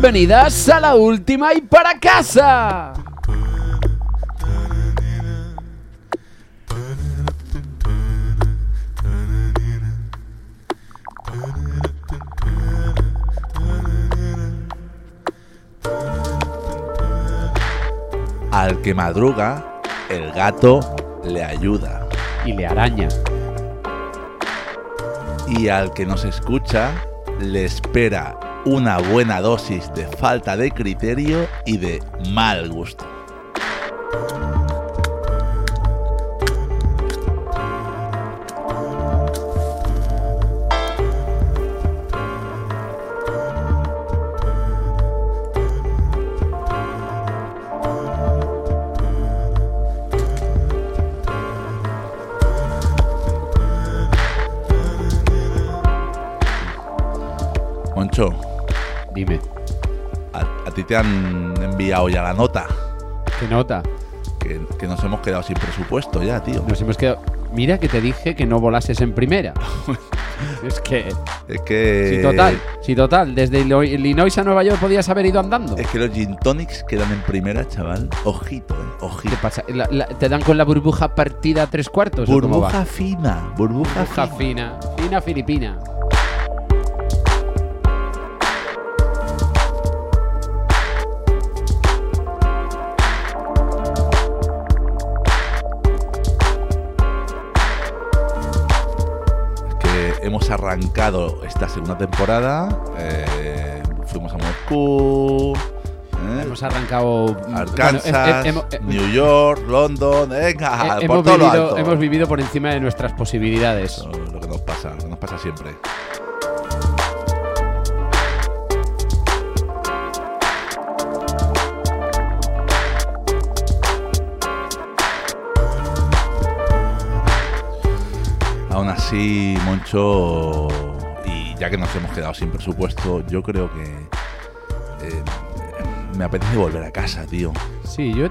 Bienvenidas a la última y para casa. Al que madruga, el gato le ayuda. Y le araña. Y al que nos escucha, le espera una buena dosis de falta de criterio y de mal gusto. Te han enviado ya la nota. ¿qué nota? Que, que nos hemos quedado sin presupuesto ya, tío. Nos hemos quedado. Mira que te dije que no volases en primera. es que. Es que. Sí, total. Sí, total. Desde Illinois a Nueva York podías haber ido andando. Es que los gin tonics quedan en primera, chaval. Ojito, eh. ¿Qué Ojito. pasa? La- la- ¿Te dan con la burbuja partida a tres cuartos? Burbuja fina. Burbuja, Burbuja fina. fina. Fina filipina. Hemos arrancado esta segunda temporada. eh, fuimos a Moscú. eh, Hemos arrancado. Arkansas, bueno, he- hemos- he- New York, London, venga, por hemos, todo lo vivido, alto. hemos vivido por encima de nuestras posibilidades. Eso es lo que nos pasa, lo que nos pasa siempre. Así, Moncho, y ya que nos hemos quedado sin presupuesto, yo creo que eh, me apetece volver a casa, tío. Sí, yo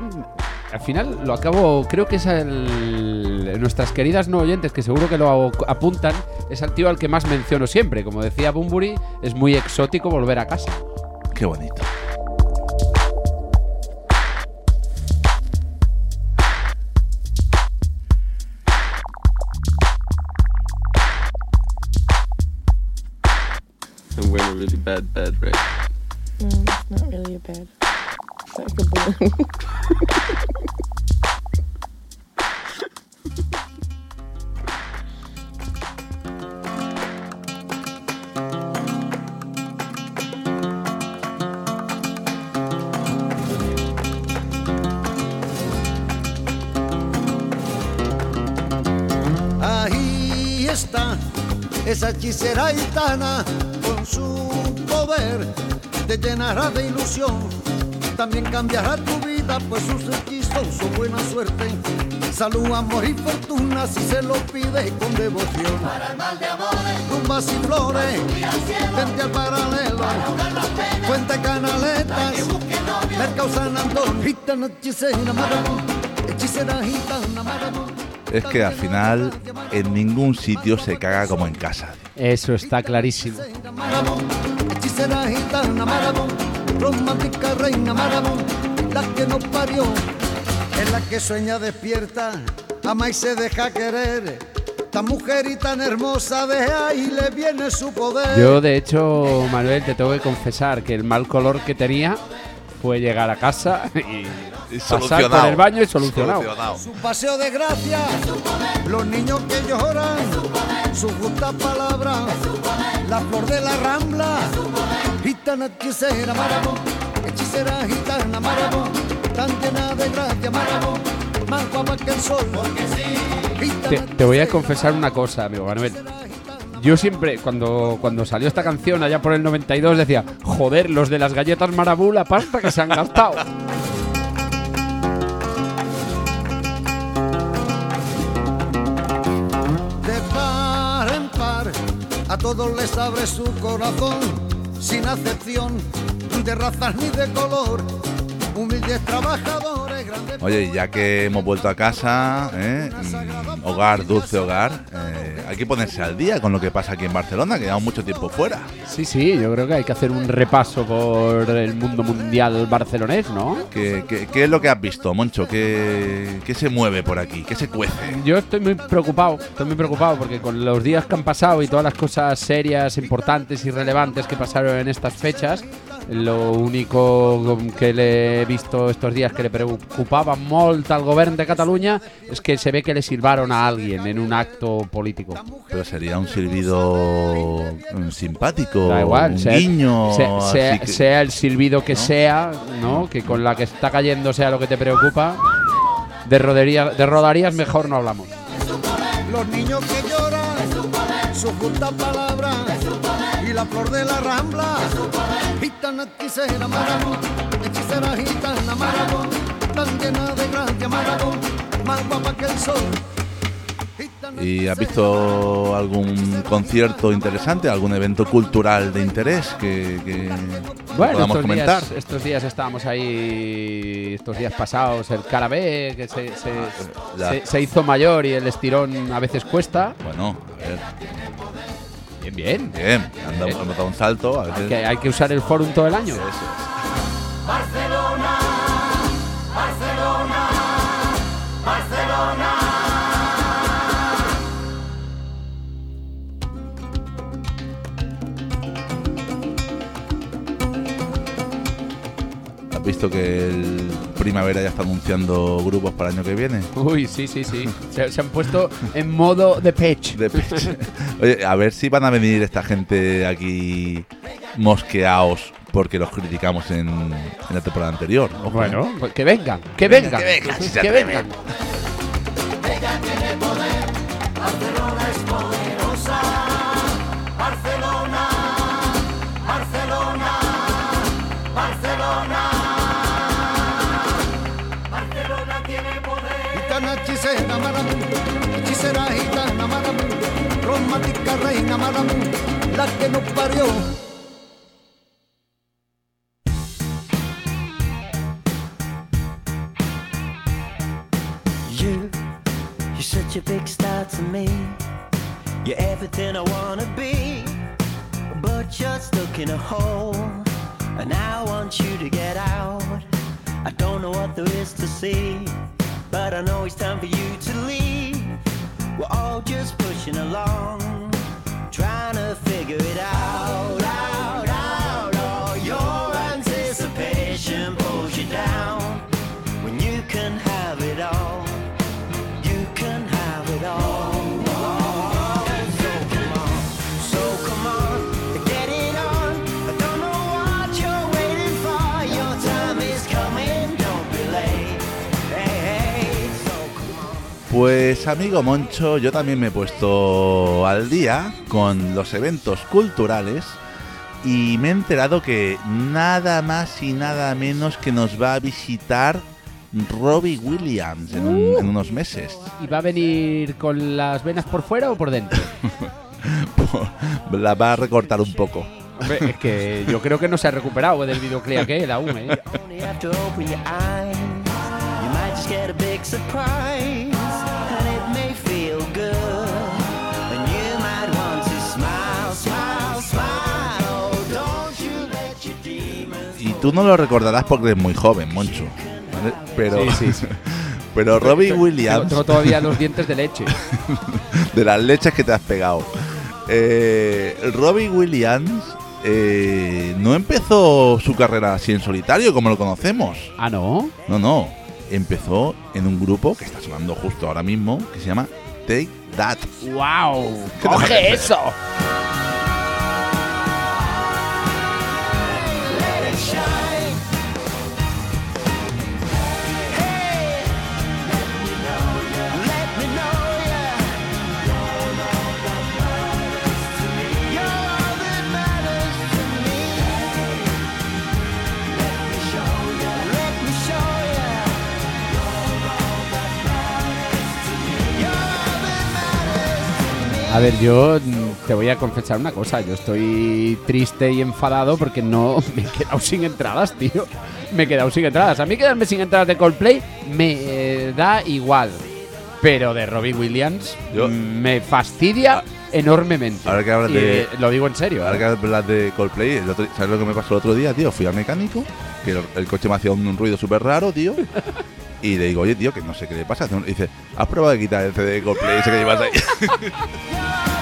al final lo acabo, creo que es el, nuestras queridas no oyentes que seguro que lo apuntan, es al tío al que más menciono siempre. Como decía Bumburi, es muy exótico volver a casa. Qué bonito. Bad bed, right? No, it's not really a bed. It's like a balloon. Ahí está esa hechicera gitana su poder te llenará de ilusión. También cambiará tu vida, pues sus hechizos son buena suerte. Salud, amor y fortuna si se lo pide con devoción. Para el mal de amores, rumbas y flores, vente al paralelo. Fuente Canaletas, Mercado San Antonio, gitana hechicera, maravón, hechicera gitana, maravón. Es que al final en ningún sitio se caga como en casa. Eso está clarísimo. Hechicera Maravón, hechicera gitana Maravón, romántica reina Maravón, la que nos parió, es la que sueña despierta, ama y se deja querer. Tan mujer y tan hermosa, de ahí le viene su poder. Yo, de hecho, Manuel, te tengo que confesar que el mal color que tenía fue llegar a casa y, Y pasar por el baño y solucionado. Su paseo de gracia, los niños que lloran, su justa palabra, la flor de la rambla, gitana hechicera maravón, hechicera gitana maravón, tan llena de gracia maravón, más guapa que el sol, porque sí, Te, te voy a confesar una cosa, amigo Manuel. Yo siempre, cuando, cuando salió esta canción allá por el 92, decía, joder, los de las galletas Marabú, la pasta que se han gastado. a todos les abre su corazón, sin acepción de razas ni de color. Humildes trabajadores, grandes Oye, ya que hemos vuelto a casa, ¿eh? Mm, hogar, dulce hogar, eh, hay que ponerse al día con lo que pasa aquí en Barcelona, que llevamos mucho tiempo fuera. Sí, sí, yo creo que hay que hacer un repaso por el mundo mundial barcelonés, ¿no? ¿Qué, qué- qué es lo que has visto, Moncho? ¿Qué, qué se mueve por aquí? ¿Qué se cuece? Yo estoy muy preocupado, estoy muy preocupado porque con los días que han pasado y todas las cosas serias, importantes y relevantes que pasaron en estas fechas, lo único que le he visto estos días que le preocupaba molt al gobierno de Cataluña es que se ve que le silbaron a alguien en un acto político. Pero sería un silbido mm, simpático, Da igual, un sea, guiño, sea- así sea- que- sea el silbido que ¿no? sea, ¿no? Que con la que está cayendo sea lo que te preocupa. De, rodería- de rodarías mejor no hablamos. Los niños que lloran, su justa palabra y la flor de la rambla. Gitana, hechicera, marabú, hechicera, gitana, marabú, tan llena de gracia, marabú, más guapa que el sol. ¿Y has visto algún concierto interesante, algún evento cultural de interés que, que Bueno, podamos estos comentar? días, estos días estábamos ahí, estos días pasados, el Carabé, que se, se- Ya. se- se hizo mayor y el estirón a veces cuesta. Bueno, a ver, Bien, bien. bien, dado, han dado un salto. A veces, Que hay que usar el forum todo el año. Eso es. ¿Has visto que el Primavera ya está anunciando grupos para el año que viene? Uy, sí, sí, sí. Se, se han puesto en modo de pecho. Oye, a ver si van a venir esta gente aquí mosqueados porque los criticamos en, en la temporada anterior. Ojo. Bueno, pues que vengan, que Venga, vengan, que vengan, si se que atreven. vengan. Hechicera, gitana, marabú, romántica reina, marabú, la que nos parió. You, you're such a big star to me. You're everything I wanna be. But you're stuck in a hole. And I want you to get out. I don't know what there is to see. But I know it's time for you to leave. We're all just pushing along. Trying to figure it out. Pues amigo Moncho, yo también me he puesto al día con los eventos culturales y me he enterado que nada más y nada menos que nos va a visitar Robbie Williams en, un- en unos meses. ¿Y va a venir con las venas por fuera o por dentro? La va a recortar un poco. Hombre, es que yo creo que no se ha recuperado del videoclip aquel aún, ¿eh? Tú no lo recordarás porque eres muy joven, Moncho. ¿vale? Pero, Sí, sí, sí. pero Robbie Tengo, Williams, tengo todavía los dientes de leche. de las leches que te has pegado. Eh, Robbie Williams eh, no empezó su carrera así en solitario como lo conocemos. Ah, ¿no? No, no. Empezó en un grupo que está sonando justo ahora mismo que se llama Take That. ¡Wow! ¿Qué te ¡Coge eso! A ver, yo te voy a confesar una cosa. Yo estoy triste y enfadado porque no me he quedado sin entradas, tío. me he quedado sin entradas. A mí quedarme sin entradas de Coldplay me eh, da igual. Pero de Robbie Williams Yo- mm, me fastidia enormemente. Ahora que hablas de- eh, lo digo en serio. Ahora ¿eh? que hablas de Coldplay, el otro- ¿sabes lo que me pasó el otro día, tío? Fui al mecánico, que el, el coche me hacía un, un ruido súper raro, tío. Y le digo, oye, tío, que no sé qué le pasa. Dice, ¿has probado de quitar el CD de Coldplay ese que llevas ahí?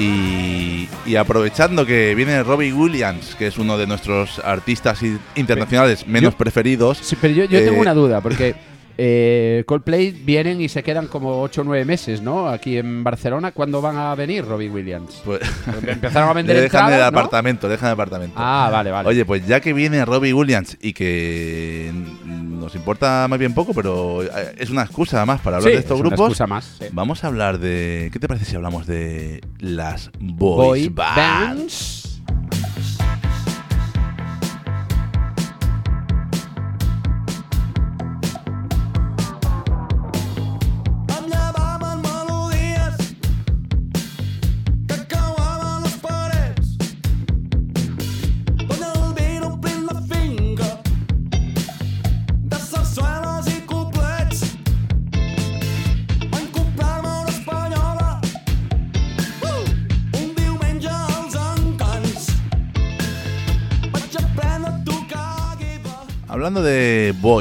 Y, y aprovechando que viene Robbie Williams, que es uno de nuestros artistas internacionales menos Yo- preferidos. Sí, pero yo, yo Eh, tengo una duda, porque eh, Coldplay vienen y se quedan como 8 o 9 meses, ¿no? Aquí en Barcelona, ¿cuándo van a venir Robbie Williams? Pues, Empezaron a vender le dejan el apartamento, le dejan el apartamento. Ah, vale, vale. Oye, pues ya que viene Robbie Williams y que nos importa más bien poco, pero eh, es una excusa más para hablar Sí, de estos es una grupos. excusa más. sí. Vamos a hablar de. ¿Qué te parece si hablamos de las Boy boys bands? bands.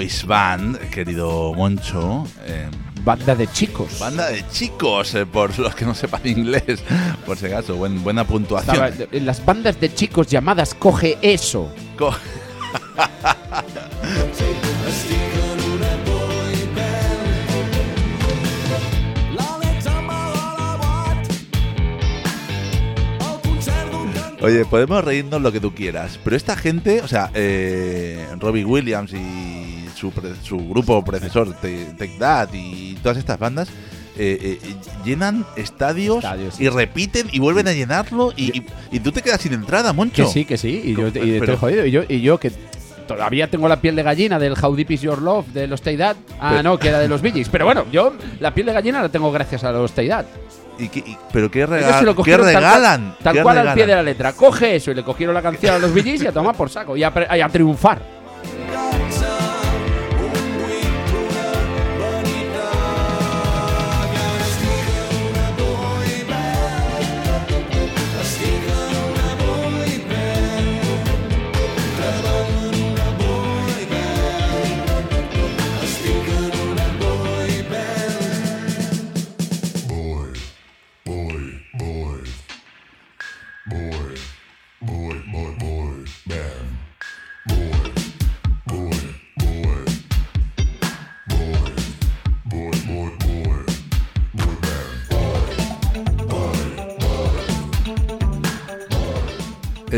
Boys band, querido Moncho. eh, Banda de chicos. banda de chicos, eh, por los que no sepan inglés, por si acaso, buen- buena puntuación. Las bandas de chicos llamadas Coge Eso. Co- Oye, podemos reírnos lo que tú quieras, pero esta gente, o sea, eh, Robbie Williams y su, su grupo predecesor, Te- Take That y todas estas bandas, eh, eh, llenan estadios, Estadios, sí. y repiten y vuelven a llenarlo y, y- y tú te quedas sin entrada, Moncho. Que sí, que sí. Y yo, y Pero- estoy jodido. Y yo, y yo que todavía tengo la piel de gallina del How Deep Is Your Love de los Stay Dad. Ah, Pero- no, que era de los Gees. Pero bueno, yo la piel de gallina la tengo gracias a los Stay Dad. ¿Y qué- y- ¿Pero qué, lo qué cogieron tal cual- regalan? Tal ¿Qué cual, al pie de la letra. Coge eso y le cogieron la canción a los Gees y a tomar por saco. Y a, pre- y a triunfar.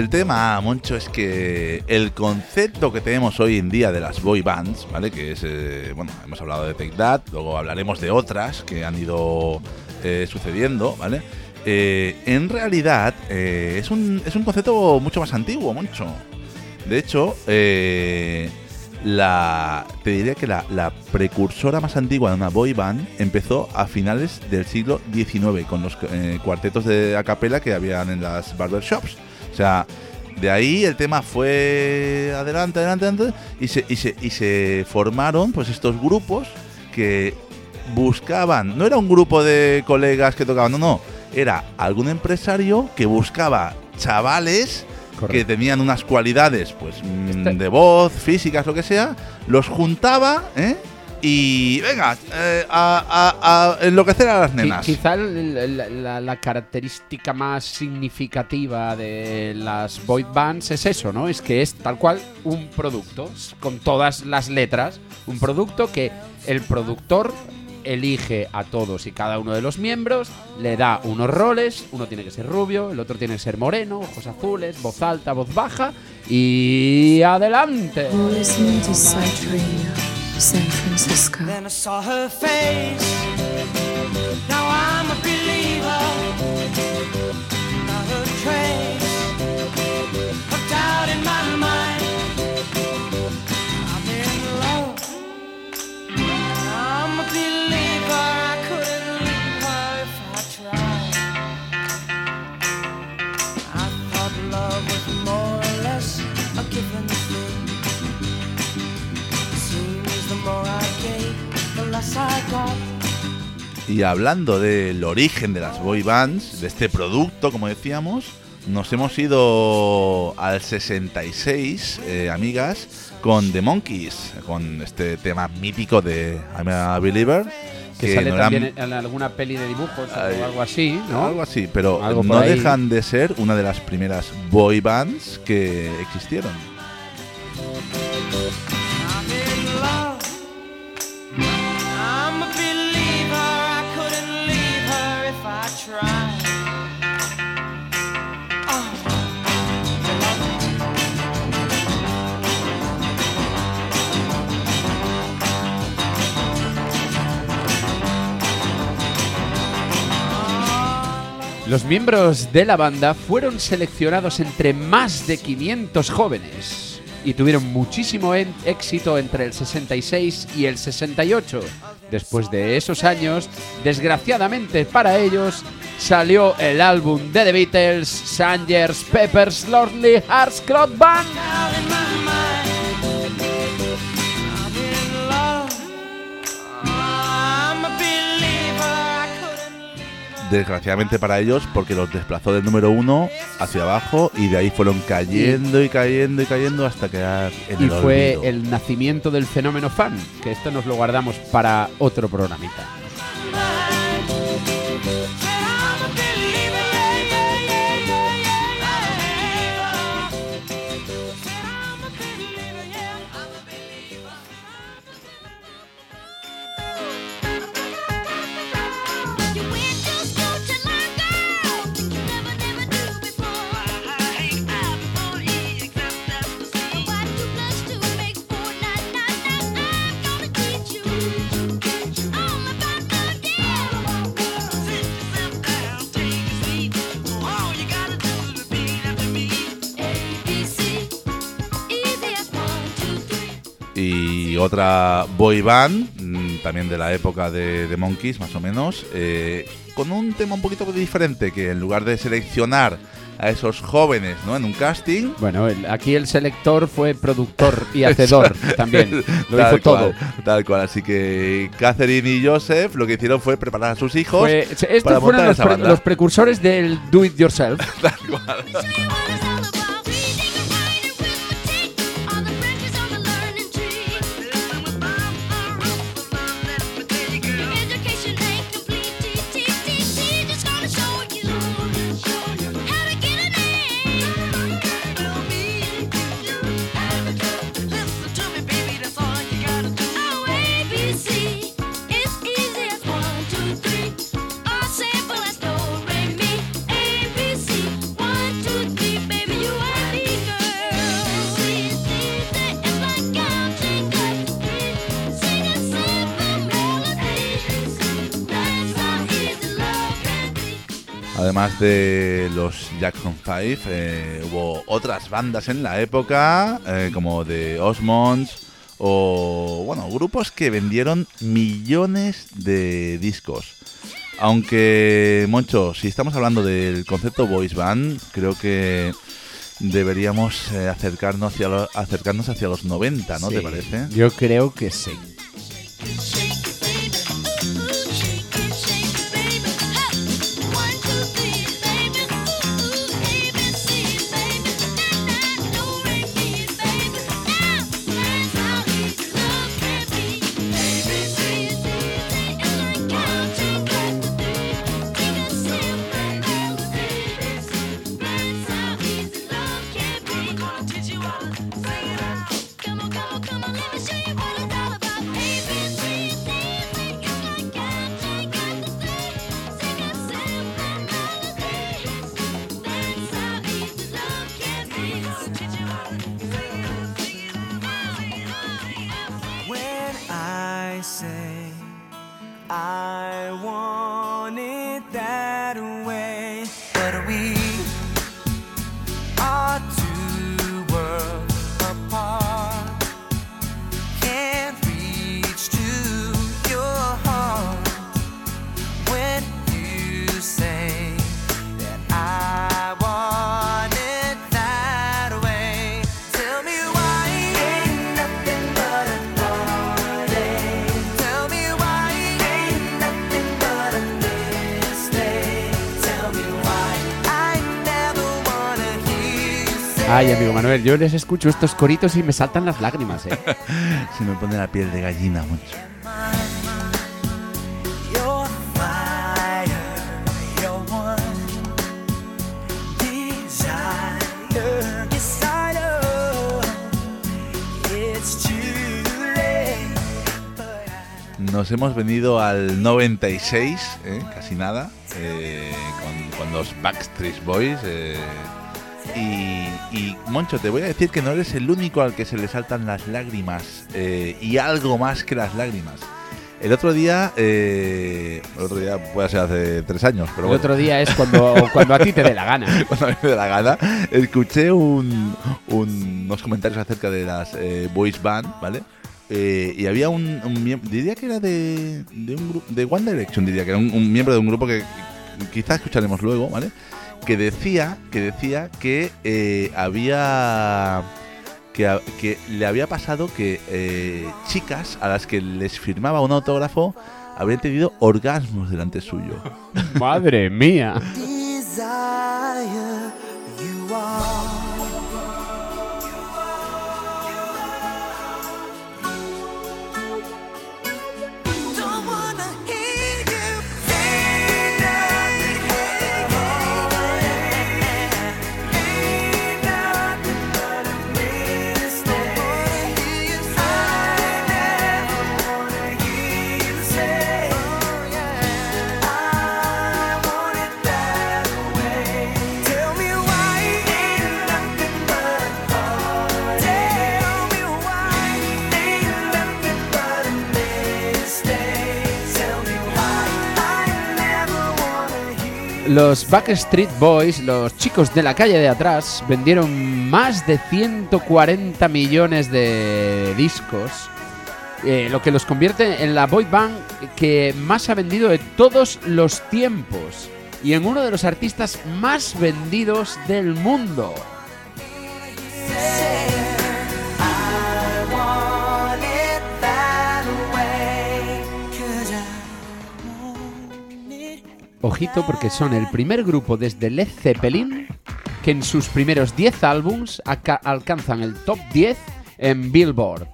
El tema, Moncho, es que el concepto que tenemos hoy en día de las boy bands, ¿vale? Que es, eh, bueno, hemos hablado de Take That, luego hablaremos de otras que han ido eh, sucediendo, ¿vale? Eh, en realidad es, un, es un concepto mucho más antiguo, Moncho. De hecho, la, te diría que la, la precursora más antigua de una boy band empezó a finales del siglo XIX con los cuartetos de a capela que habían en las barbershops. O sea, de ahí el tema fue adelante, adelante, adelante y se, y se, y se formaron pues estos grupos que buscaban, no era un grupo de colegas que tocaban, no, no, era algún empresario que buscaba chavales que tenían unas cualidades, pues mm, Este- de voz, físicas, lo que sea, los juntaba, ¿eh? Y venga, eh, a, a- a enloquecer a las nenas. Quizá la, la característica más significativa de las boy bands es eso, ¿no? Es que es tal cual un producto, con todas las letras, un producto que el productor elige a todos y cada uno de los miembros, le da unos roles, uno tiene que ser rubio, el otro tiene que ser moreno, ojos azules, voz alta, voz baja y adelante. San Francisco. Then I saw her face. Now I'm a believer, Y hablando del origen de las boy bands, de este producto, como decíamos, nos hemos ido al 66, eh, amigas, con The Monkeys, con este tema mítico de I'm a Believer. Que sale no eran- también en alguna peli de dibujos Ay, o algo así, ¿no? Algo así, pero Algo no ahí. dejan de ser una de las primeras boy bands que existieron. Los miembros de la banda fueron seleccionados entre más de 500 jóvenes y tuvieron muchísimo éxito entre el 66 y el 68. Después de esos años, desgraciadamente para ellos, salió el álbum de The Beatles, Sangers, Peppers, Lonely Hearts Club Band. Desgraciadamente para ellos, porque los desplazó del número uno hacia abajo y de ahí fueron cayendo y cayendo y cayendo hasta quedar en Y el fue olvido. el nacimiento del fenómeno fan, que esto nos lo guardamos para otro programita. Otra boy band, mm, también de la época de, de Monkeys, más o menos, eh, con un tema un poquito diferente, que en lugar de seleccionar a esos jóvenes ¿no? en un casting, Bueno, el- aquí el selector fue productor y hacedor también. Lo tal hizo todo. cual, tal cual. Así que Catherine y Joseph lo que hicieron fue preparar a sus hijos. Fue- estos para fueron montar los, esa pre- banda. los precursores del do it yourself. Tal cual. Además de los Jackson 5, eh, hubo otras bandas en la época, eh, como The Osmonds, o bueno, grupos que vendieron millones de discos. Aunque, Moncho, si estamos hablando del concepto voice band, creo que deberíamos eh, acercarnos, hacia lo- acercarnos hacia los 90, ¿no Sí, te parece? Yo creo que sí. Ay, amigo Manuel, yo les escucho estos coritos y me saltan las lágrimas, ¿eh? Se me pone la piel de gallina mucho. Nos hemos venido al 96, ¿eh? casi nada, eh, con, con los Backstreet Boys. eh, y, y, Moncho, te voy a decir que no eres el único al que se le saltan las lágrimas eh, y algo más que las lágrimas. El otro día, eh, el otro día puede ser hace tres años, pero El bueno, otro día es cuando, cuando a ti te dé la gana. cuando a mí me dé la gana, escuché un- un- unos comentarios acerca de las eh, boys band, ¿vale? Eh, y había un, un miembro, diría que era de, de un grupo, de One Direction, diría que era un, un miembro de un grupo que quizás escucharemos luego, ¿vale? Que decía que decía que eh, había que, le había pasado que eh, chicas a las que les firmaba un autógrafo habrían tenido orgasmos delante suyo. Madre mía. Los Backstreet Boys, los chicos de la calle de atrás, vendieron más de 140 millones de discos, eh, lo que los convierte en la boy band que más ha vendido de todos los tiempos y en uno de los artistas más vendidos del mundo. Ojito porque son el primer grupo desde Led Zeppelin que en sus primeros 10 álbums alcanzan el top 10 en Billboard.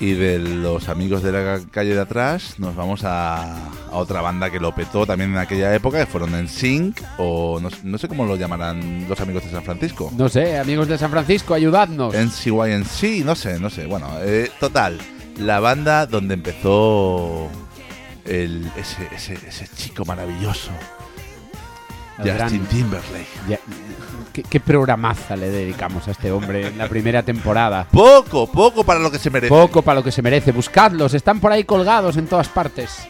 Y de los amigos de la calle de atrás nos vamos a, a otra banda que lo petó también en aquella época, que fueron en Sync, o no, no sé cómo lo llamarán los amigos de San Francisco. No sé, amigos de San Francisco, ayudadnos. NCYNC, no sé, no sé. Bueno, eh, total, la banda donde empezó el, ese, ese, ese chico maravilloso, El gran- Justin Timberlake. Ya- ¿qué, qué programaza le dedicamos a este hombre en la primera temporada? Poco, poco para lo que se merece. Poco para lo que se merece. Buscadlos, están por ahí colgados en todas partes.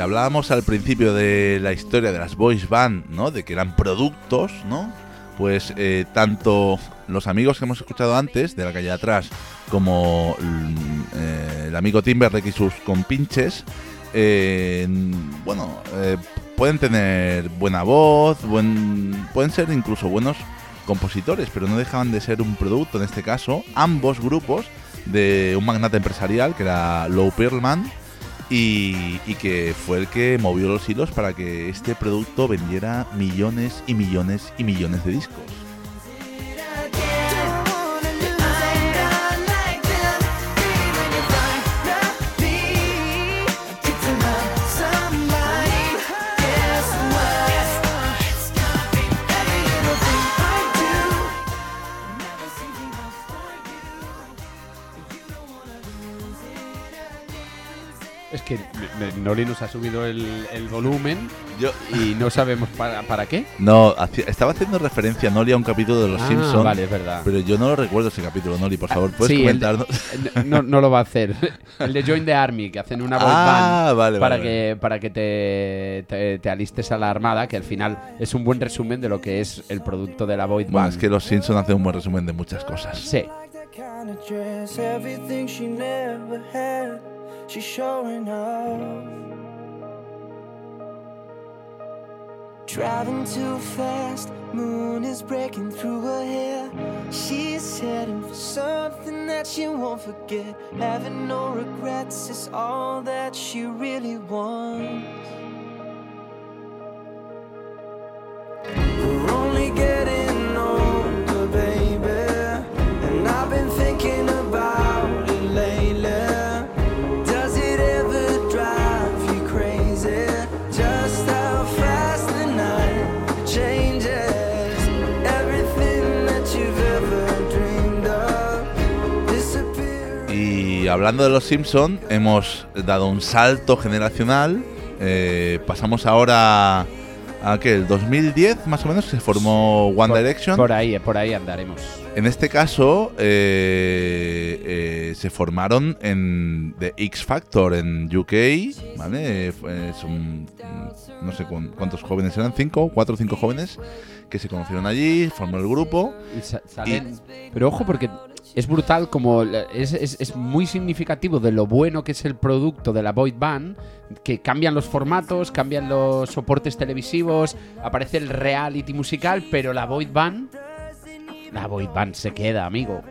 Hablábamos al principio de la historia de las boys band, ¿no? De que eran productos, ¿no? Pues eh, tanto los amigos que hemos escuchado antes, de la calle de atrás, como mm, eh, el amigo Timberlake y sus compinches, eh, bueno, eh, pueden tener buena voz, pueden ser incluso buenos compositores, pero no dejaban de ser un producto, en este caso, ambos grupos de un magnate empresarial que era Lou Pearlman y, que fue el que movió los hilos para que este producto vendiera millones y millones y millones de discos. Noli nos ha subido el, el volumen Yo, y no sabemos para, para qué. no, hacía- estaba haciendo referencia, Noli, a un capítulo de Los Ah, Simpsons. vale, es verdad. Pero yo no lo recuerdo ese capítulo, Noli, por favor, ¿puedes Sí, el de- comentarnos? No, no lo va a hacer. El de Join the Army, que hacen una boy Ah, band vale, para vale, que, para que te, te, te alistes a la armada, que al final es un buen resumen de lo que es el producto de la Bueno, band. es que Los Simpsons hacen un buen resumen de muchas cosas. Sí. She's showing off. Driving too fast, moon is breaking through her hair. She's heading for something that she won't forget. Having no regrets is all that she really wants. We're only getting hablando de Los Simpsons, hemos dado un salto generacional. Eh, pasamos ahora a que el 2010 más o menos se formó One Por- Direction. Por ahí, por ahí andaremos. En este caso eh, eh, se formaron en The X Factor en UK, ¿vale? Son, no sé cuán- cuántos jóvenes eran, cinco, cuatro o cinco jóvenes que se conocieron allí, formó el grupo. Y sa- salen- Pero ojo, porque es brutal, como es, es- es muy significativo de lo bueno que es el producto de la Boy Band, que cambian los formatos, cambian los soportes televisivos, aparece el reality musical, pero la Boy Band, la Boy Band se queda, amigo.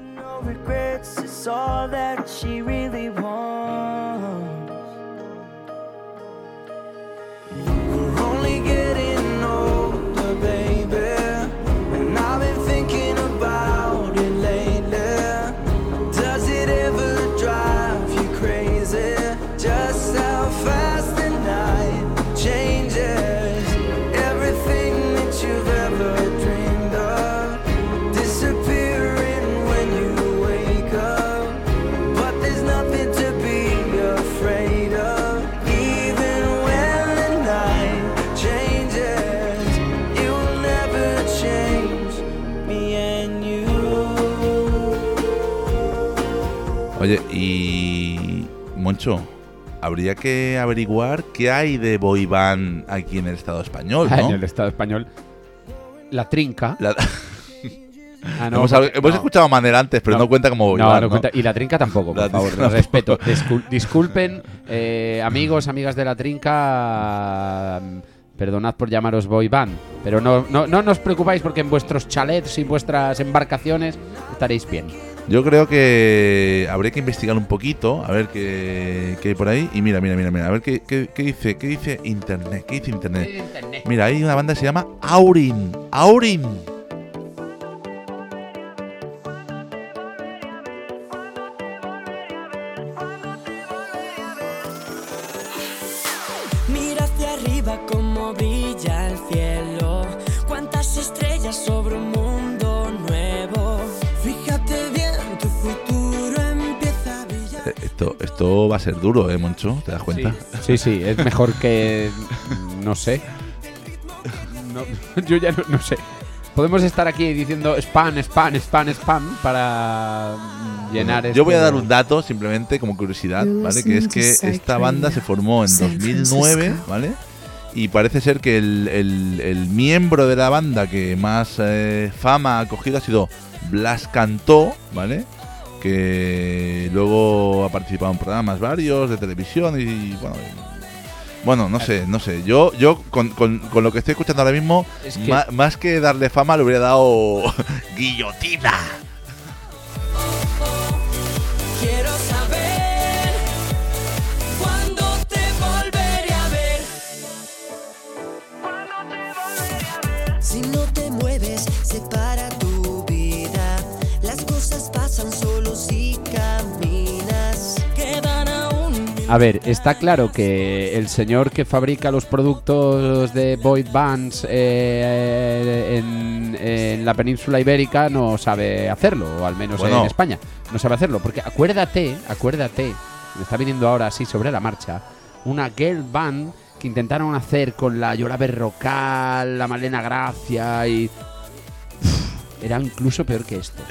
Oye, y Moncho, habría que averiguar qué hay de boy band aquí en el Estado español, ¿no? En el Estado español. La trinca. La- Ah, no, hemos porque- hemos no. escuchado a Manel antes, pero no, No. cuenta como boy No, band, no cuenta. Y la trinca tampoco, por La favor. respeto. Discul- disculpen, eh, amigos, amigas de la trinca. Perdonad por llamaros boy band, pero no, no, no os preocupáis porque en vuestros chalets y vuestras embarcaciones estaréis bien. Yo creo que habría que investigar un poquito, a ver qué, qué hay por ahí. Y mira, mira, mira, mira, a ver qué, qué- qué dice, qué dice Internet, qué dice Internet. Mira, hay una banda que se llama Aurin, Aurin. Mira hacia arriba como brilla el cielo. Cuántas estrellas sobre un Esto, va a ser duro, ¿eh, Moncho? ¿Te das cuenta? Sí, sí, es mejor que. No sé. No, yo ya no, no sé. Podemos estar aquí diciendo spam, spam, spam, spam para llenar Yo voy a esto. dar un dato simplemente como curiosidad, ¿vale? Que es que esta banda se formó en 2009, ¿vale? Y parece ser que el, el- el miembro de la banda que más eh, fama ha cogido ha sido Blas Cantó, ¿vale? Que luego ha participado en programas varios de televisión y bueno... bueno, no sé, no sé. Yo, yo con, con- con lo que estoy escuchando ahora mismo, Es que- ma- más que darle fama, le hubiera dado guillotina. A ver, está claro que el señor que fabrica los productos de Boyd Bands eh, en, en la península ibérica no sabe hacerlo, o al menos Bueno. en España. No sabe hacerlo, porque acuérdate, acuérdate me está viniendo ahora así sobre la marcha, una girl band que intentaron hacer con la Yola Berrocal, la Malena Gracia y... Era incluso peor que esto.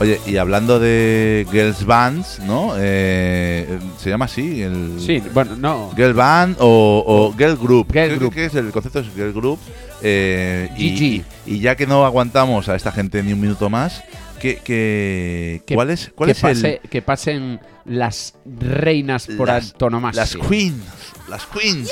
Oye, y hablando de girls bands, ¿no? Eh, ¿Se llama así? El Sí, bueno, no. Girl band o, o girl group. Girl ¿Qué- group. ¿Qué es el concepto? Es girl group. Eh, y, GG. y- y ya que no aguantamos a esta gente ni un minuto más, ¿qué, qué- Que- cuál es, cuál que, es el- que pasen las reinas por las, antonomasia. las queens? Las queens.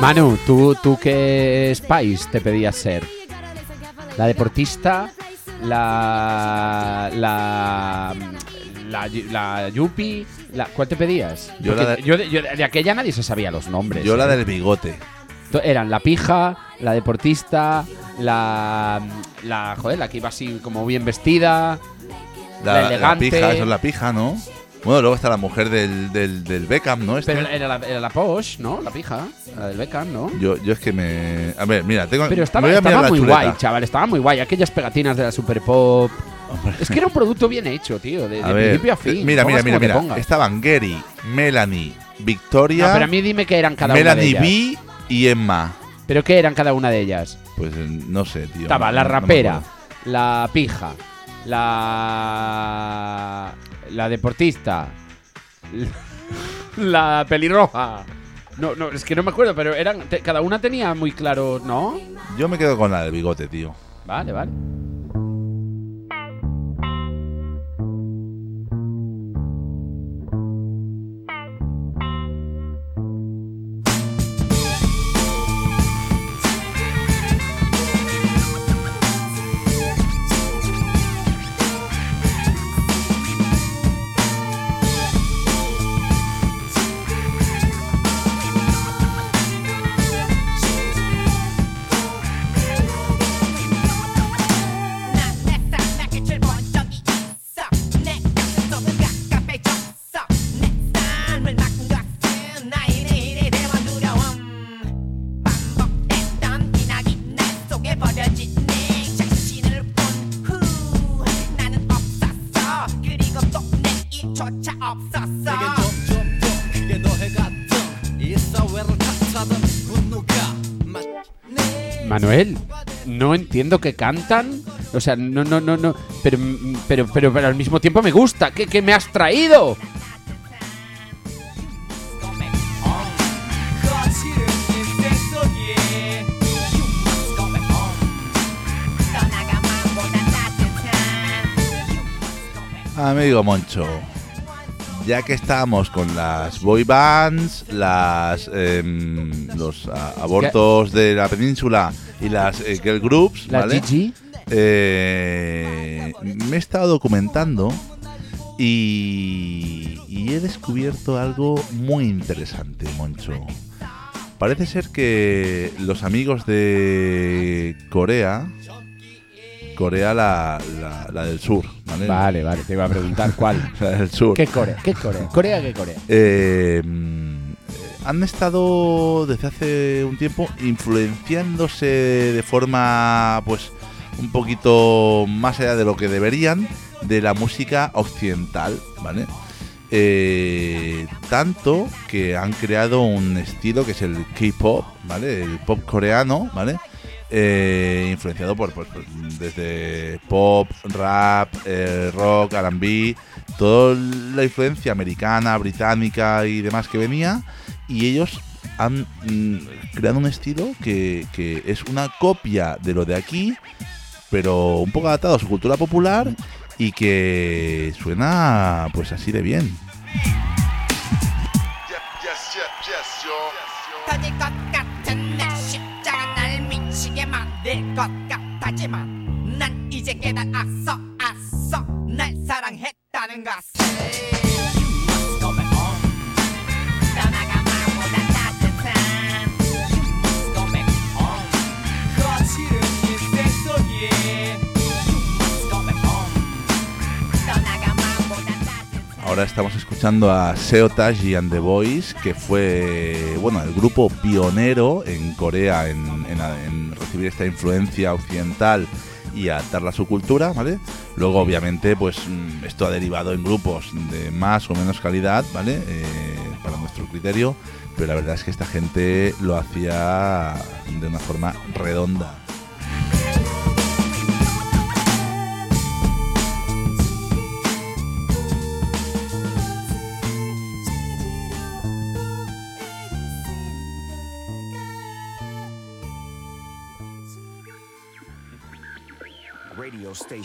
Manu, ¿tú, ¿tú qué Spice te pedías ser? ¿La deportista? ¿La. la. la, la Yupi? La, ¿Cuál te pedías? Yo la de- yo de, yo de aquella nadie se sabía los nombres. Yo la ¿eh? del bigote. Eran la pija, la deportista, la. la. joder, la que iba así como bien vestida. La elegante. pija, eso es la pija, ¿no? Bueno, luego está la mujer del, del, del Beckham, ¿no? Este. Pero era la, era la Posh, ¿no? La pija. La del Beckham, ¿no? yo, yo es que me. A ver, mira, tengo. Pero me estaba, voy a estaba la muy chuleta. guay, chaval. Estaba muy guay. Aquellas pegatinas de la Super Pop. Hombre. Es que era un producto bien hecho, tío. De, de ver, principio a fin. Mira, mira, mira, mira. Estaban Gary, Melanie, Victoria, No, pero a mí dime que eran cada una de Melanie ellas. B y Emma. ¿Pero qué eran cada una de ellas? Pues eh, no sé, tío. Estaba no- la no- no me rapera, acuerdo. la pija, la. la deportista, la pelirroja. No, no, es que no me acuerdo, pero eran. te- cada una tenía muy claro, ¿no? Yo me quedo con la del bigote, tío. Vale, vale. no entiendo que cantan. O sea, no, no, no, no. Pero, pero, pero, pero al mismo tiempo me gusta. ¿Qué, qué me has traído? Amigo Moncho, ya que estamos con las boy bands, las eh, los ah, abortos de la península y las eh, girl groups, La ¿vale? Gigi. Eh, me he estado documentando y, y he descubierto algo muy interesante, Moncho. Parece ser que los amigos de Corea, Corea la, la- la del sur, ¿vale? Vale, vale, te iba a preguntar cuál. La del sur. ¿Qué Corea? ¿Qué Corea? ¿Corea qué Corea? Eh, han estado desde hace un tiempo influenciándose de forma pues un poquito más allá de lo que deberían de la música occidental, ¿vale? Eh, tanto que han creado un estilo que es el K-pop, ¿vale? El pop coreano, ¿vale? Eh, influenciado por, por- por- desde pop, rap, eh, rock, R&B, toda la influencia americana, británica y demás que venía, y ellos han mm, creado un estilo que, que es una copia de lo de aquí, pero un poco adaptado a su cultura popular y que suena pues así de bien. Ahora estamos escuchando a Seo Taji and the Boys, que fue bueno el grupo pionero en Corea en recibir esta influencia occidental y adaptarla a su cultura, ¿vale? Luego, obviamente, pues mm, esto ha derivado en grupos de más o menos calidad, ¿vale? Eh, para nuestro criterio, pero la verdad es que esta gente lo hacía de una forma redonda.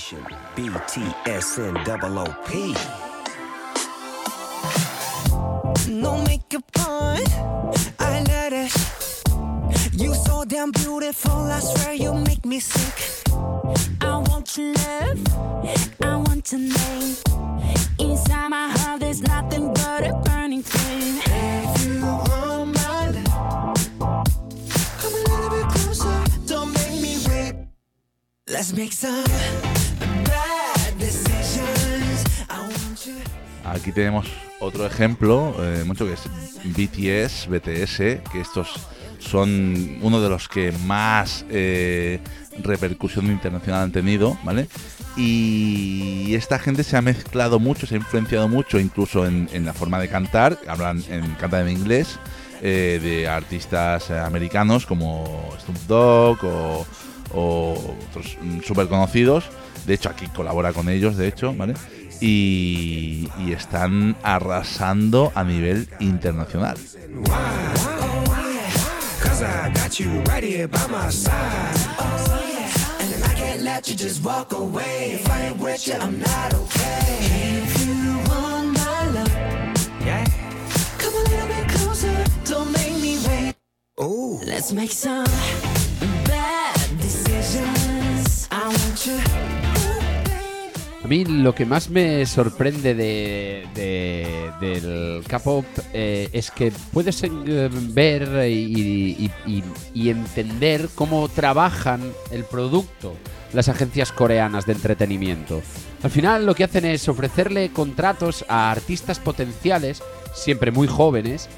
Station BTSN double OP. No makeup on, I let it. You so damn beautiful, I swear you make me sick. I want your love, I want your name. Inside my heart, there's nothing but a burning flame. If you want my love, come a little bit closer, don't make me wait. Let's make some Aquí tenemos otro ejemplo, eh, mucho que es BTS, BTS, que estos son uno de los que más eh, repercusión internacional han tenido, ¿vale? Y esta gente se ha mezclado mucho, se ha influenciado mucho, incluso en, la forma de cantar, hablan en, cantan en inglés, eh, de artistas americanos como Snoop Dogg o, o otros súper conocidos. De hecho, aquí colabora con ellos, de hecho, ¿vale? Y, están arrasando a nivel internacional. Ooh. Let's make some bad decisions. I want you. A mí lo que más me sorprende de, de- del K-pop eh, es que puedes eh, ver y, entender cómo trabajan el producto las agencias coreanas de entretenimiento. Al final lo que hacen es ofrecerle contratos a artistas potenciales, siempre muy jóvenes,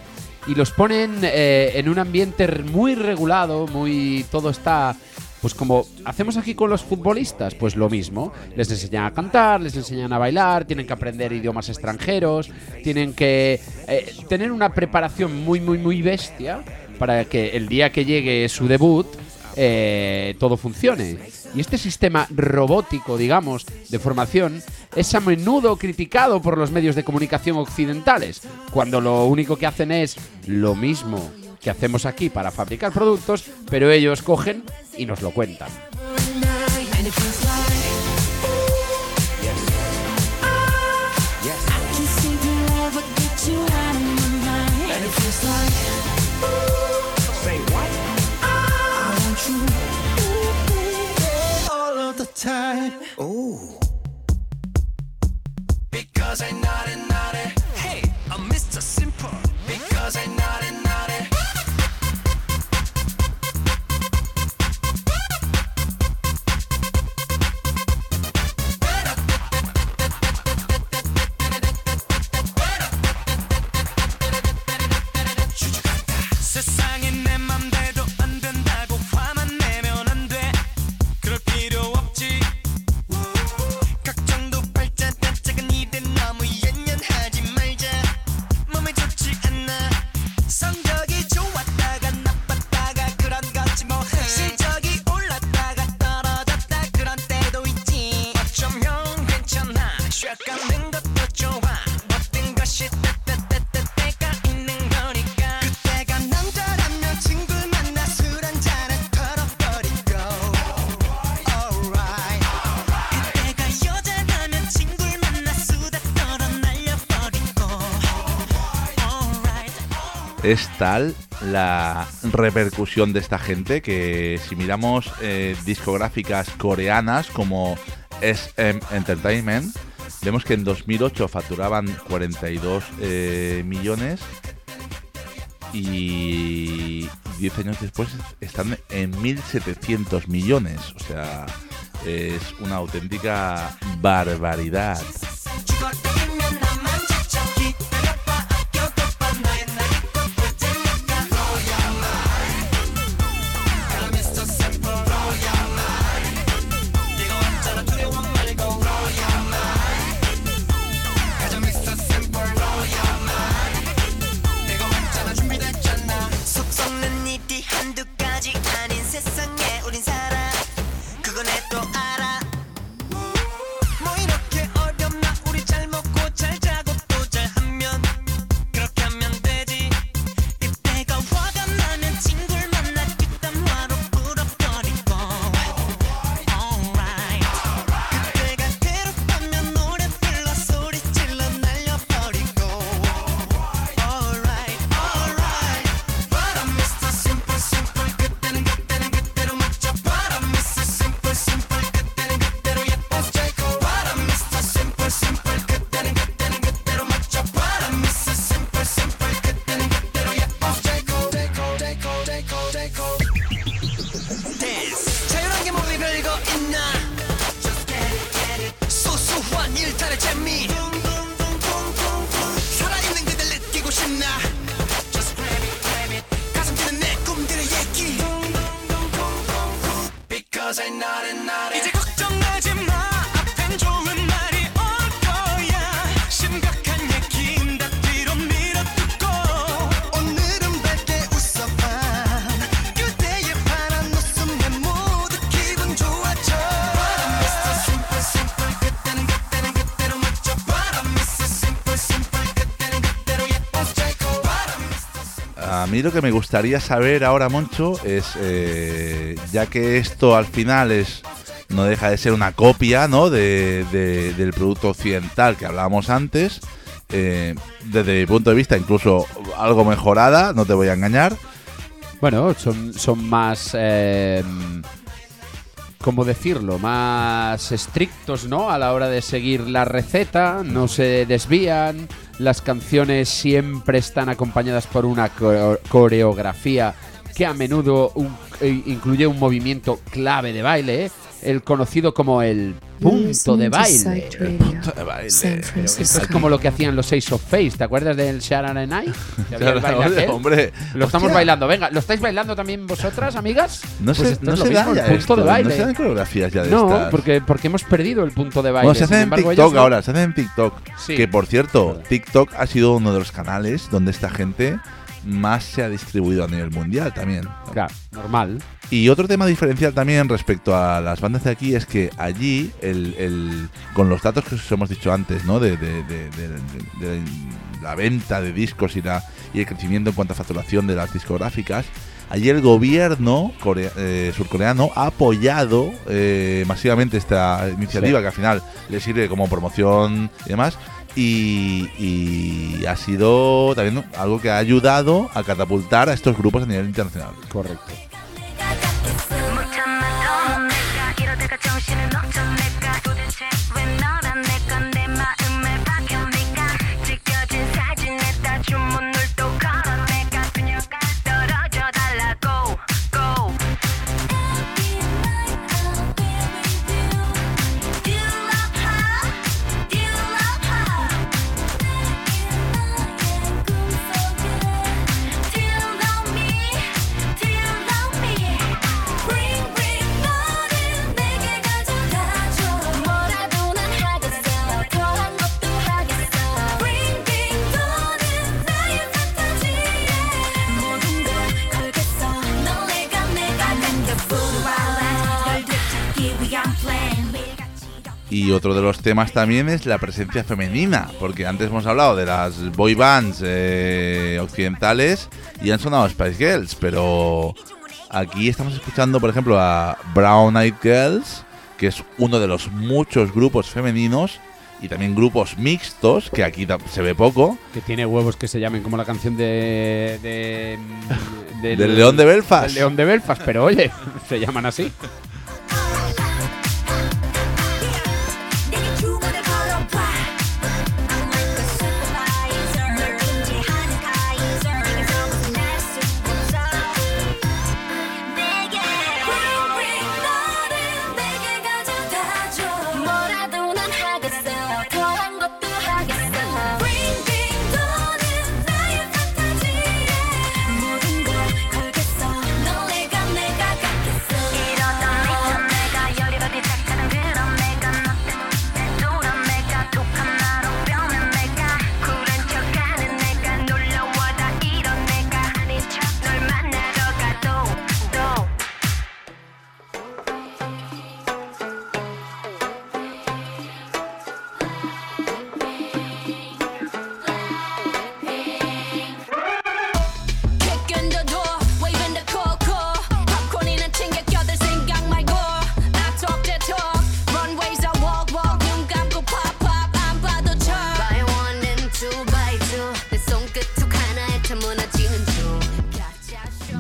y los ponen eh, en un ambiente muy regulado, muy todo está pues como hacemos aquí con los futbolistas, pues lo mismo. Les enseñan a cantar, les enseñan a bailar, tienen que aprender idiomas extranjeros, tienen que eh, tener una preparación muy, muy, muy bestia para que el día que llegue su debut eh, todo funcione. Y este sistema robótico, digamos, de formación es a menudo criticado por los medios de comunicación occidentales, cuando lo único que hacen es lo mismo que hacemos aquí para fabricar productos, pero ellos cogen y nos lo cuentan. La repercusión de esta gente que si miramos eh, discográficas coreanas como SM Entertainment, vemos que en 2008 facturaban 42 eh, millones y 10 años después están en 1.700 millones. O sea, es una auténtica barbaridad. Lo que me gustaría saber ahora, Moncho, es, eh, ya que esto al final es no deja de ser una copia ¿no? de, de- del producto occidental que hablábamos antes, eh, desde mi punto de vista incluso algo mejorada, no te voy a engañar. Bueno, son, son más. eh, ¿Cómo decirlo? Más estrictos, ¿no? A la hora de seguir la receta, no se desvían. Las canciones siempre están acompañadas por una co- coreografía que a menudo un- eh, incluye un movimiento clave de baile, ¿eh? el conocido como el punto de baile. Punto de baile. San Esto es como lo que hacían los Ace of Face, ¿te acuerdas del Sharon el baile aquel. Hombre, Lo estamos hostia, bailando, venga, ¿lo estáis bailando también vosotras, amigas? No Pues se, no se da el ya punto esto, de baile. No se dan coreografías ya de No, estas. porque, porque hemos perdido el punto de baile. Bueno, se Sin hacen en embargo, TikTok ellas no. ahora, se hacen en TikTok. Sí. Que por cierto. TikTok ha sido uno de los canales donde esta gente más se ha distribuido a nivel mundial también. Claro, normal. Y otro tema diferencial también respecto a las bandas de aquí es que allí, el, el- con los datos que os hemos dicho antes, ¿no? De, de- de- de- de- de la venta de discos y, la, y el crecimiento en cuanto a facturación de las discográficas, allí el gobierno corea- eh, surcoreano ha apoyado eh, masivamente esta iniciativa Sí. que al final le sirve como promoción y demás. Y, ha sido también algo que ha ayudado a catapultar a estos grupos a nivel internacional. Correcto. Y otro de los temas también es la presencia femenina, porque antes hemos hablado de las boy bands eh, occidentales y han sonado Spice Girls, pero aquí estamos escuchando, por ejemplo, a Brown Eyed Girls, que es uno de los muchos grupos femeninos y también grupos mixtos, que aquí se ve poco, Que tiene huevos que se llamen como la canción de. de del, Del León de Belfast. del León de Belfast, pero oye, se llaman así.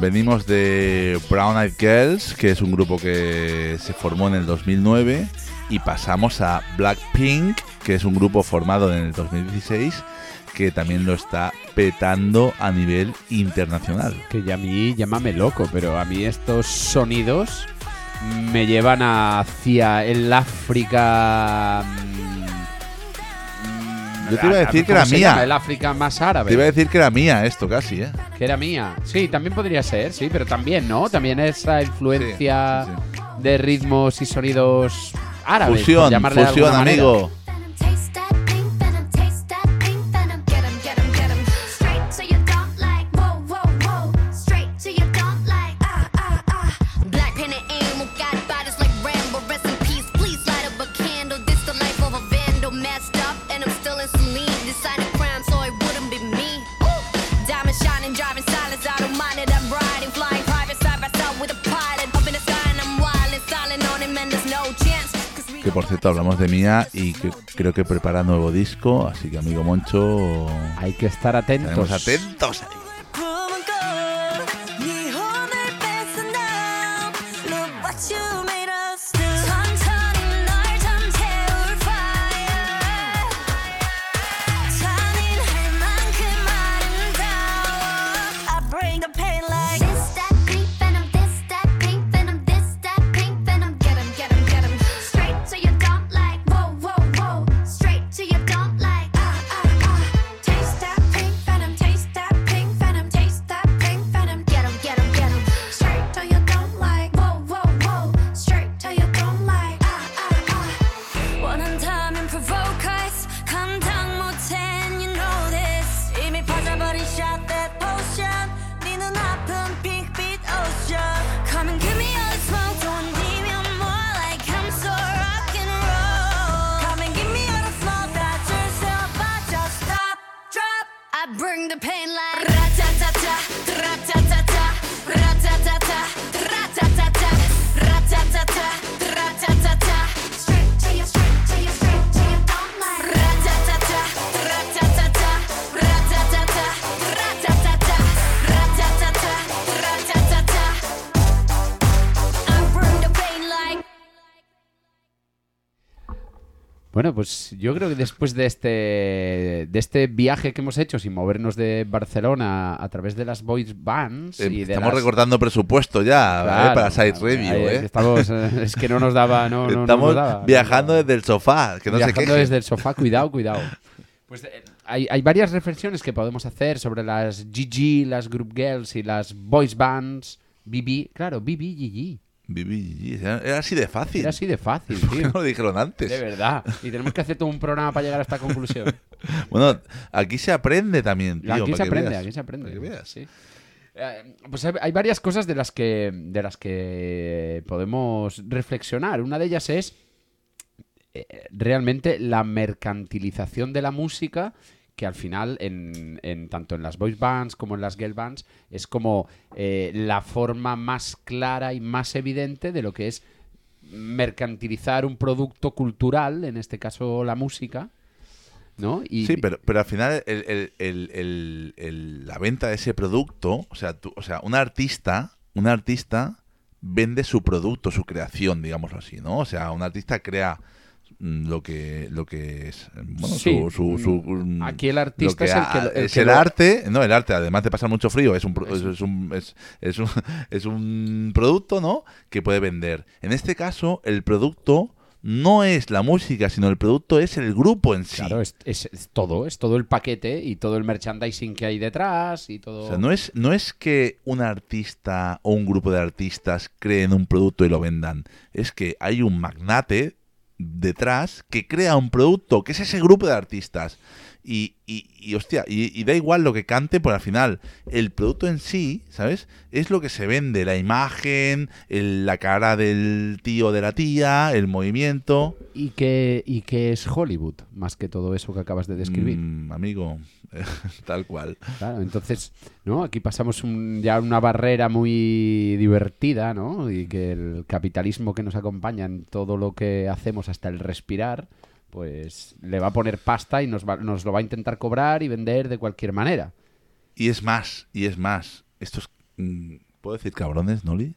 Venimos de Brown Eyed Girls, que es un grupo que se formó en el 2009, y pasamos a Blackpink, que es un grupo formado en el 2016, que también lo está petando a nivel internacional. Que ya a mí, llámame loco, pero a mí estos sonidos me llevan hacia el África. Yo te iba a decir que era ¿cómo se mía. El África más árabe. Te iba a decir que era mía esto casi, ¿eh? Que era mía. Sí, también podría ser, sí, pero también, ¿no? También esa influencia Sí, sí, de ritmos y sonidos árabes. Fusión, fusión, amigo. Que por cierto hablamos de Mía y que creo que prepara nuevo disco, así que amigo Moncho, Hay que estar atentos. estaremos atentos. Yo creo que después de este, de este viaje que hemos hecho sin movernos de Barcelona a través de las voice bands Eh, y de Estamos las- recortando presupuesto ya ¿eh? Para Side ahí ¿eh? estamos, eh, es que no nos daba, no, no- no Estamos nos daba. viajando desde el sofá, que no se Viajando queje. desde el sofá, cuidado, cuidado. Pues eh, hay, hay varias reflexiones que podemos hacer sobre las GG, las group girls y las voice bands. BB, claro, BB, GG. Era así de fácil. Era así de fácil, ¿Por tío. no lo dijeron antes? De verdad. Y tenemos que hacer todo un programa para llegar a esta conclusión. Bueno, aquí se aprende también, tío. aquí se aprende, veas, aquí se aprende. para que veas. Sí. Eh, pues hay, hay varias cosas de las que de las que podemos reflexionar. Una de ellas es eh, realmente la mercantilización de la música que al final, en, tanto en las voice bands como en las girl bands, es como eh, la forma más clara y más evidente de lo que es mercantilizar un producto cultural, en este caso la música, ¿no? Y, Sí, pero, pero al final el- la venta de ese producto, o sea, o sea, un artista, un artista vende su producto, su creación, digámoslo así, ¿no? O sea, un artista crea lo que lo que es bueno, Sí, su, su- su- mm, aquí el artista es el que el es que el lo- arte no el arte además de pasar mucho frío es un es, es un es, es un es un producto no que puede vender. En este caso el producto no es la música sino el producto es el grupo en sí. Claro, es, es- es todo, es todo el paquete y todo el merchandising que hay detrás y todo... O sea, no es, no es que un artista o un grupo de artistas creen un producto y lo vendan. Es que hay un magnate detrás que crea un producto, que es ese grupo de artistas. Y, y, y, hostia, y, y da igual lo que cante, por al final, el producto en sí, ¿sabes? Es lo que se vende, la imagen, el- la cara del tío o de la tía, el movimiento. y que, y que es Hollywood, más que todo eso que acabas de describir. Mm, amigo, tal cual. Claro, entonces, ¿no? Aquí pasamos un- ya una barrera muy divertida, ¿no? Y que el capitalismo que nos acompaña en todo lo que hacemos hasta el respirar, pues le va a poner pasta y nos, va- nos lo va a intentar cobrar y vender de cualquier manera. Y es más, y es más. Estos. mm, ¿Puedo decir cabrones, Noli?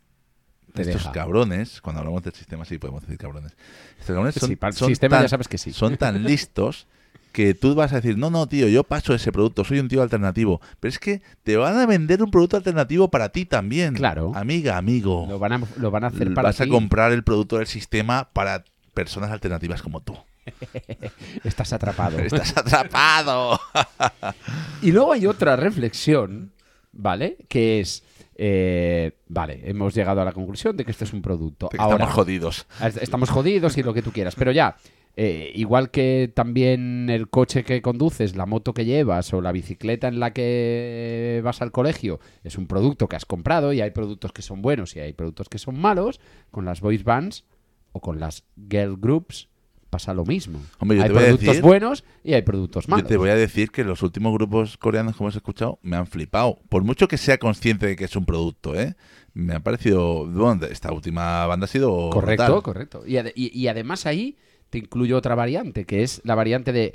Te Estos deja. cabrones, cuando hablamos del sistema, sí podemos decir cabrones. Estos cabrones son, Sí, para el son sistema ya tan, sabes que sí. son tan listos que tú vas a decir, no, no, tío, yo paso ese producto, soy un tío alternativo. Pero es que te van a vender un producto alternativo para ti también. Claro. Amiga, amigo. Lo van a, lo van a hacer para vas a comprar el producto del sistema para personas alternativas como tú. Estás atrapado. Estás atrapado. Y luego hay otra reflexión, ¿vale? Que es, eh, vale, hemos llegado a la conclusión de que esto es un producto. Ahora, estamos jodidos. Estamos jodidos y lo que tú quieras, pero ya, eh, igual que también el coche que conduces, la moto que llevas o la bicicleta en la que vas al colegio es un producto que has comprado y hay productos que son buenos y hay productos que son malos, con las voice bands o con las girl groups pasa lo mismo. Hombre, hay productos decir- buenos y hay productos malos. Yo te voy a decir que los últimos grupos coreanos que hemos escuchado me han flipado. Por mucho que sea consciente de que es un producto, ¿eh? Me ha parecido... Bueno, esta última banda ha sido... Correcto, brutal. correcto. Y, y- y además ahí te incluyo otra variante, que es la variante de...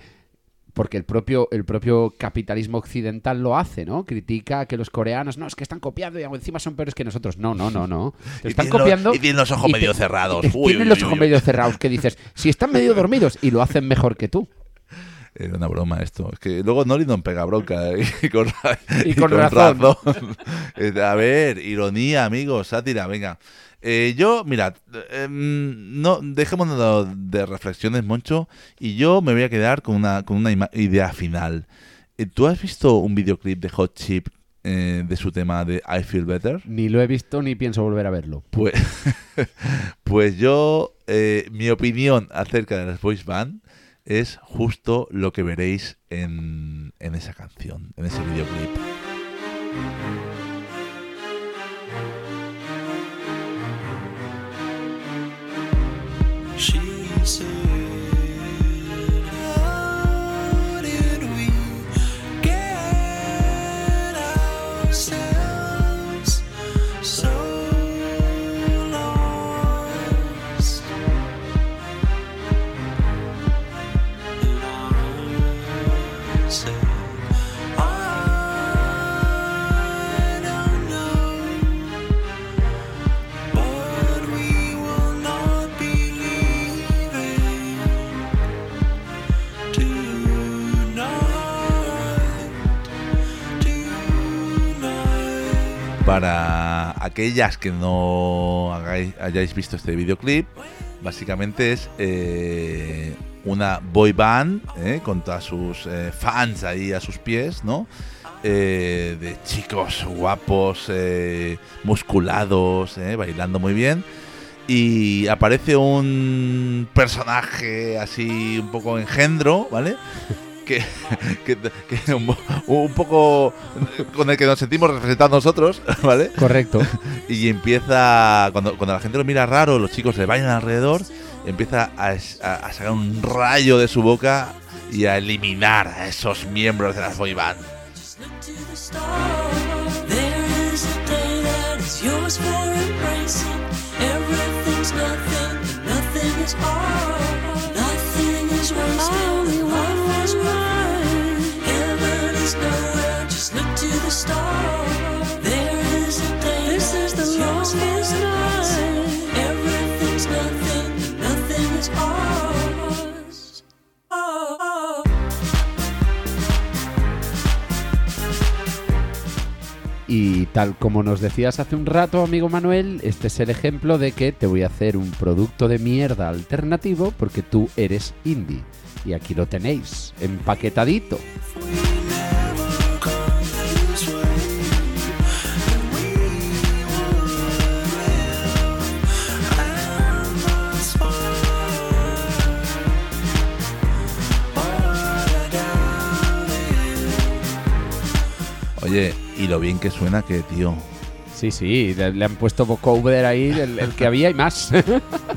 Porque el propio, el propio capitalismo occidental lo hace, ¿no? Critica que los coreanos, no, es que están copiando y encima son peores que nosotros. No, no, no, no. Te Y están tienen los- copiando. y tienen los ojos medio cerrados. y tienen los ojos medio cerrados que dices, si están medio dormidos y lo hacen mejor que tú. Era una broma esto. Es que luego Nori no pega bronca. ¿eh? Y con, Y con razón. A ver, ironía, amigos, sátira, venga. Eh, yo, mirad, em, no, dejémonos de reflexiones, Moncho, y yo me voy a quedar con una, con una idea final. Eh, ¿Tú has visto un videoclip de Hot Chip eh, de su tema de I Feel Better? Ni lo he visto ni pienso volver a verlo. Pues, pues yo, eh, mi opinión acerca de las voice band es justo lo que veréis en, en esa canción, en ese videoclip. Aquellas que no hagáis- hayáis visto este videoclip, básicamente es eh, una boy band eh, con todas sus eh, fans ahí a sus pies, ¿no? Eh, de chicos guapos, musculados, bailando muy bien. Y aparece un personaje así un poco engendro, ¿vale? Que, que, que un, un poco con el que nos sentimos representados nosotros, ¿vale? Correcto. Y empieza, cuando, cuando la gente lo mira raro, los chicos le bailan alrededor, empieza a, a- a sacar un rayo de su boca y a eliminar a esos miembros de las boy band. There is a day that is yours for embracing. Everything's nothing, nothing is all. Nothing is wasted. Y tal como nos decías hace un rato, amigo Manuel, este es el ejemplo de que te voy a hacer un producto de mierda alternativo porque tú eres indie. Y aquí lo tenéis, empaquetadito. Oye, y lo bien que suena que, tío. Sí, sí, le, han puesto vocoder ahí, el, el que había y más.